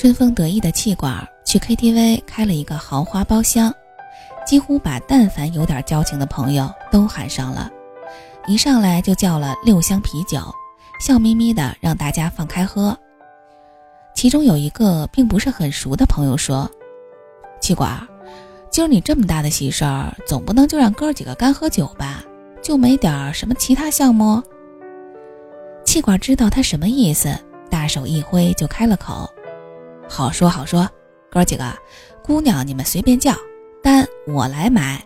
春风得意的气管去 KTV 开了一个豪华包厢，几乎把但凡有点交情的朋友都喊上了。一上来就叫了六箱啤酒，笑眯眯的让大家放开喝。其中有一个并不是很熟的朋友说：“气管，今儿你这么大的喜事儿，总不能就让哥几个干喝酒吧？就没点儿什么其他项目？”气管知道他什么意思，大手一挥就开了口：“好说好说，哥几个，姑娘你们随便叫，单我来买。”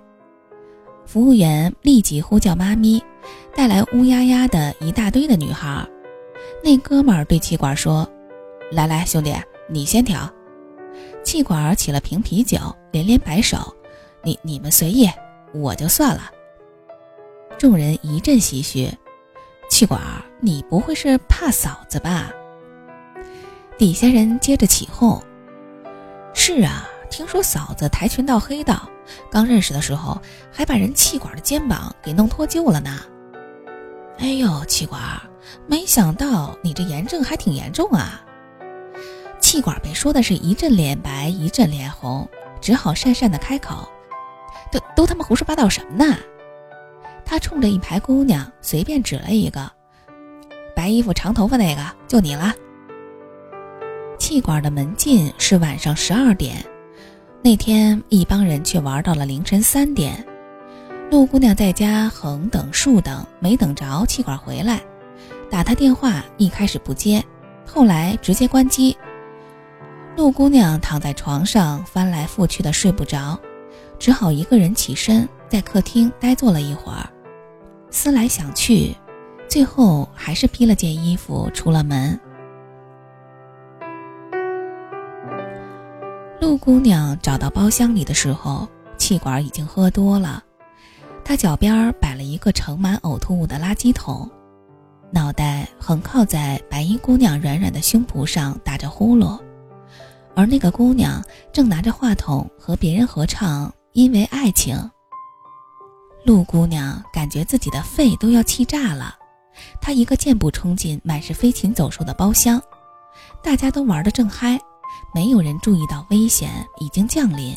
服务员立即呼叫妈咪。带来乌压压的一大堆的女孩，那哥们儿对气管说：“来来，兄弟，你先调。”气管起了瓶啤酒，连连摆手：“你你们随意，我就算了。”众人一阵唏嘘：“气管，你不会是怕嫂子吧？”底下人接着起哄：“是啊，听说嫂子跆拳道黑道，刚认识的时候还把人气管的肩膀给弄脱臼了呢。”哎呦，气管，没想到你这炎症还挺严重啊！气管被说的是一阵脸白一阵脸红，只好讪讪的开口：“都都他妈胡说八道什么呢？”他冲着一排姑娘随便指了一个，白衣服长头发那个就你了。气管的门禁是晚上十二点，那天一帮人却玩到了凌晨三点。陆姑娘在家横等竖等，没等着气管回来，打他电话一开始不接，后来直接关机。陆姑娘躺在床上翻来覆去的睡不着，只好一个人起身在客厅呆坐了一会儿，思来想去，最后还是披了件衣服出了门。陆姑娘找到包厢里的时候，气管已经喝多了。她脚边摆了一个盛满呕吐物的垃圾桶，脑袋横靠在白衣姑娘软软的胸脯上打着呼噜，而那个姑娘正拿着话筒和别人合唱《因为爱情》。陆姑娘感觉自己的肺都要气炸了，她一个箭步冲进满是飞禽走兽的包厢，大家都玩得正嗨，没有人注意到危险已经降临。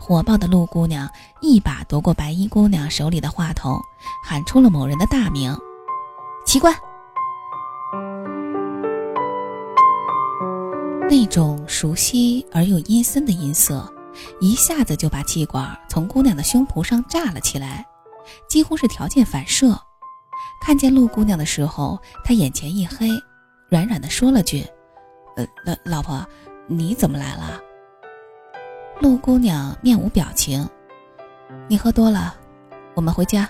火爆的陆姑娘一把夺过白衣姑娘手里的话筒，喊出了某人的大名：“奇怪。”那种熟悉而又阴森的音色，一下子就把气管从姑娘的胸脯上炸了起来，几乎是条件反射。看见陆姑娘的时候，他眼前一黑，软软的说了句：“呃，老老婆，你怎么来了？”陆姑娘面无表情，你喝多了，我们回家。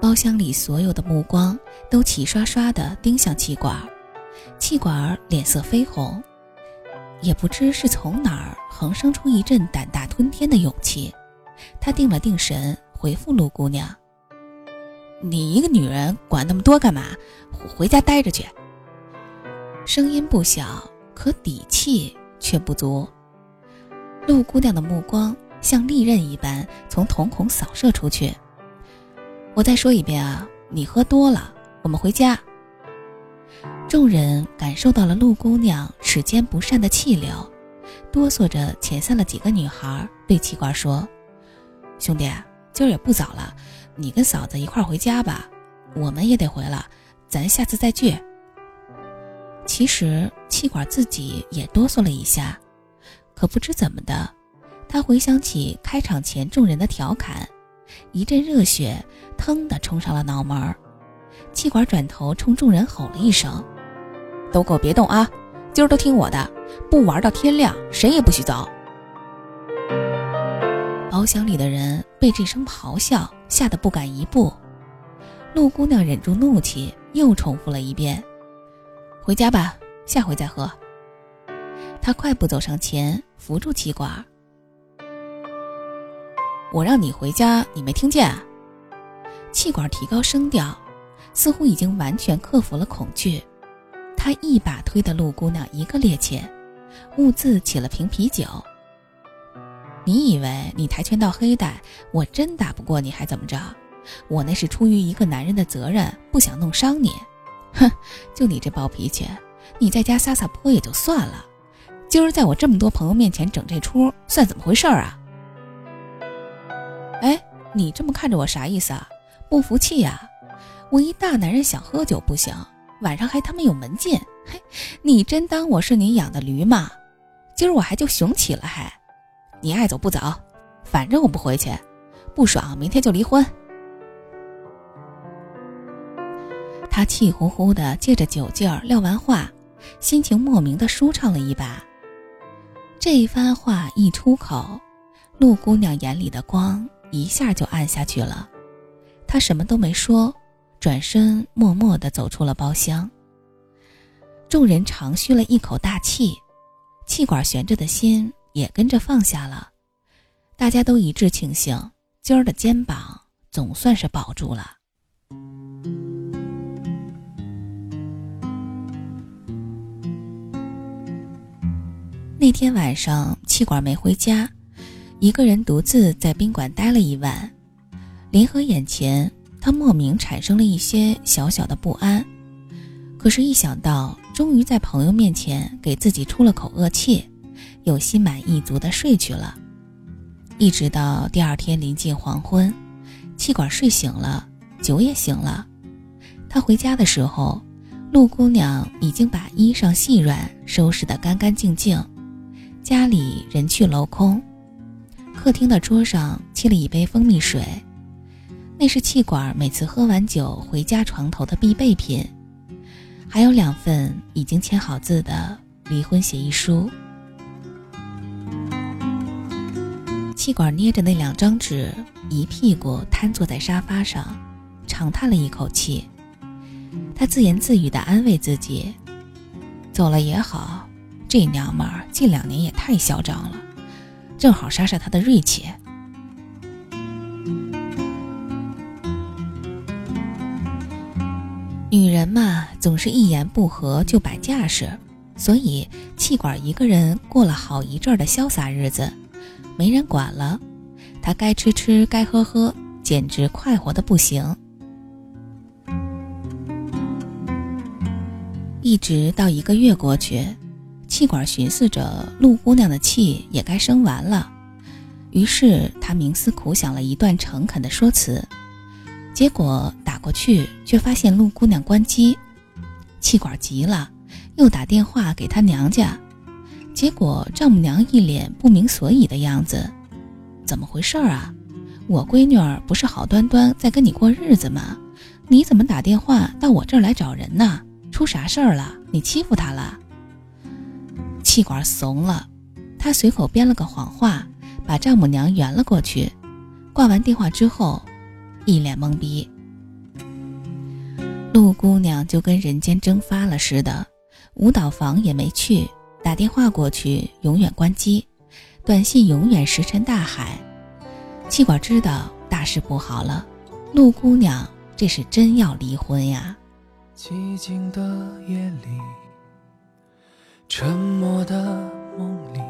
包厢里所有的目光都齐刷刷的盯向气管，气管儿脸色绯红，也不知是从哪儿横生出一阵胆大吞天的勇气。他定了定神，回复陆姑娘：“你一个女人管那么多干嘛？回家待着去。”声音不小。可底气却不足。陆姑娘的目光像利刃一般从瞳孔扫射出去。我再说一遍啊，你喝多了，我们回家。众人感受到了陆姑娘齿间不善的气流，哆嗦着遣散了几个女孩，对气管说：“兄弟，今儿也不早了，你跟嫂子一块回家吧，我们也得回了，咱下次再聚。”其实气管自己也哆嗦了一下，可不知怎么的，他回想起开场前众人的调侃，一阵热血腾的冲上了脑门。气管转头冲众人吼了一声：“都给我别动啊！今儿都听我的，不玩到天亮，谁也不许走。”包厢里的人被这声咆哮吓得不敢一步。陆姑娘忍住怒气，又重复了一遍。回家吧，下回再喝。他快步走上前，扶住气管。我让你回家，你没听见？气管提高声调，似乎已经完全克服了恐惧。他一把推得陆姑娘一个趔趄，兀自起了瓶啤酒。你以为你跆拳道黑带，我真打不过你还怎么着？我那是出于一个男人的责任，不想弄伤你。哼，就你这暴脾气，你在家撒撒泼也就算了，今儿在我这么多朋友面前整这出，算怎么回事啊？哎，你这么看着我啥意思啊？不服气呀？我一大男人想喝酒不行，晚上还他妈有门禁，嘿，你真当我是你养的驴吗？今儿我还就雄起了，还，你爱走不走，反正我不回去，不爽明天就离婚。他气呼呼的借着酒劲儿撂完话，心情莫名的舒畅了一把。这一番话一出口，陆姑娘眼里的光一下就暗下去了。她什么都没说，转身默默的走出了包厢。众人长吁了一口大气，气管悬着的心也跟着放下了。大家都一致庆幸，今儿的肩膀总算是保住了。那天晚上，气管没回家，一个人独自在宾馆待了一晚。临河眼前，他莫名产生了一些小小的不安。可是，一想到终于在朋友面前给自己出了口恶气，又心满意足地睡去了。一直到第二天临近黄昏，气管睡醒了，酒也醒了。他回家的时候，陆姑娘已经把衣裳细软收拾得干干净净。家里人去楼空，客厅的桌上沏了一杯蜂蜜水，那是气管每次喝完酒回家床头的必备品，还有两份已经签好字的离婚协议书。气管捏着那两张纸，一屁股瘫坐在沙发上，长叹了一口气。他自言自语地安慰自己：“走了也好。”这娘们儿近两年也太嚣张了，正好杀杀她的锐气。女人嘛，总是一言不合就摆架势，所以气管一个人过了好一阵的潇洒日子，没人管了，她该吃吃，该喝喝，简直快活的不行。一直到一个月过去。气管寻思着，陆姑娘的气也该生完了，于是他冥思苦想了一段诚恳的说辞，结果打过去却发现陆姑娘关机，气管急了，又打电话给他娘家，结果丈母娘一脸不明所以的样子，怎么回事啊？我闺女儿不是好端端在跟你过日子吗？你怎么打电话到我这儿来找人呢？出啥事儿了？你欺负她了？气管怂了，他随口编了个谎话，把丈母娘圆了过去。挂完电话之后，一脸懵逼。陆姑娘就跟人间蒸发了似的，舞蹈房也没去，打电话过去永远关机，短信永远石沉大海。气管知道大事不好了，陆姑娘这是真要离婚呀！寂静的夜里。沉默的梦里，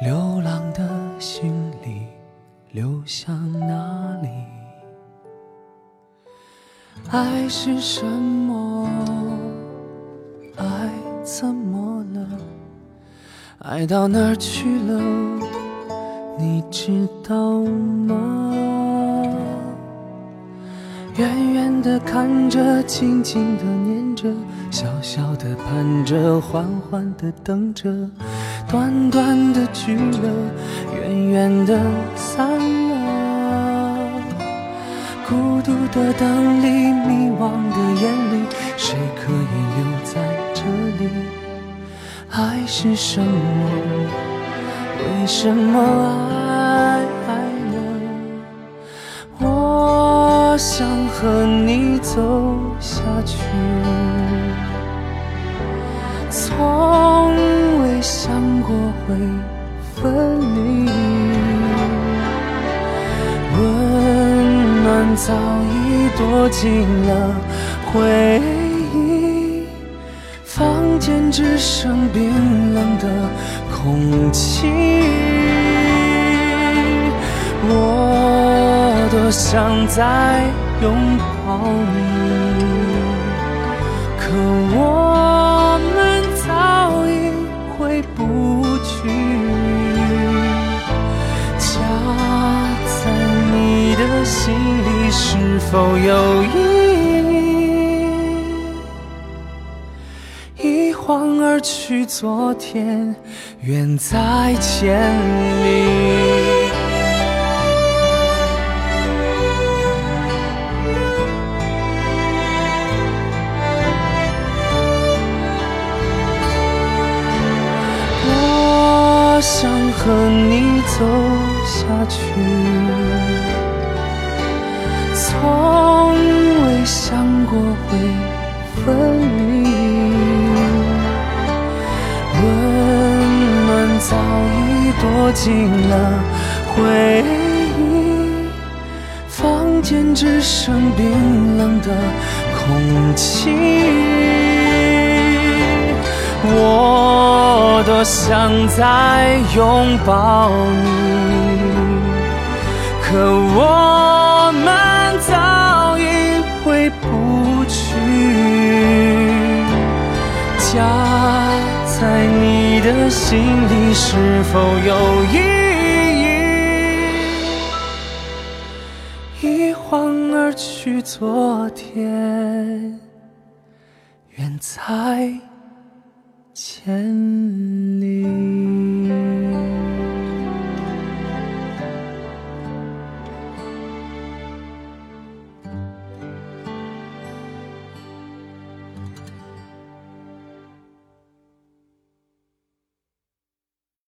流浪的心里，流向哪里？爱是什么？爱怎么了？爱到哪儿去了？你知道吗？远远的看着，轻轻的念着。小小的盼着，缓缓的等着，短短的聚了，远远的散了。孤独的灯里，迷惘的眼里，谁可以留在这里？爱是什么？为什么爱和你走下去。从未想过会分离，温暖早已躲进了回忆，房间只剩冰冷的空气。我多想再拥抱你。可我们早已回不去。家在你的心里是否有意义？一晃而去，昨天远在千里。想和你走下去，从未想过会分离。温暖早已躲进了回忆，房间只剩冰冷的空气。我多想再拥抱你，可我们早已回不去。家在你的心里是否有意义？一晃而去，昨天远在。千里。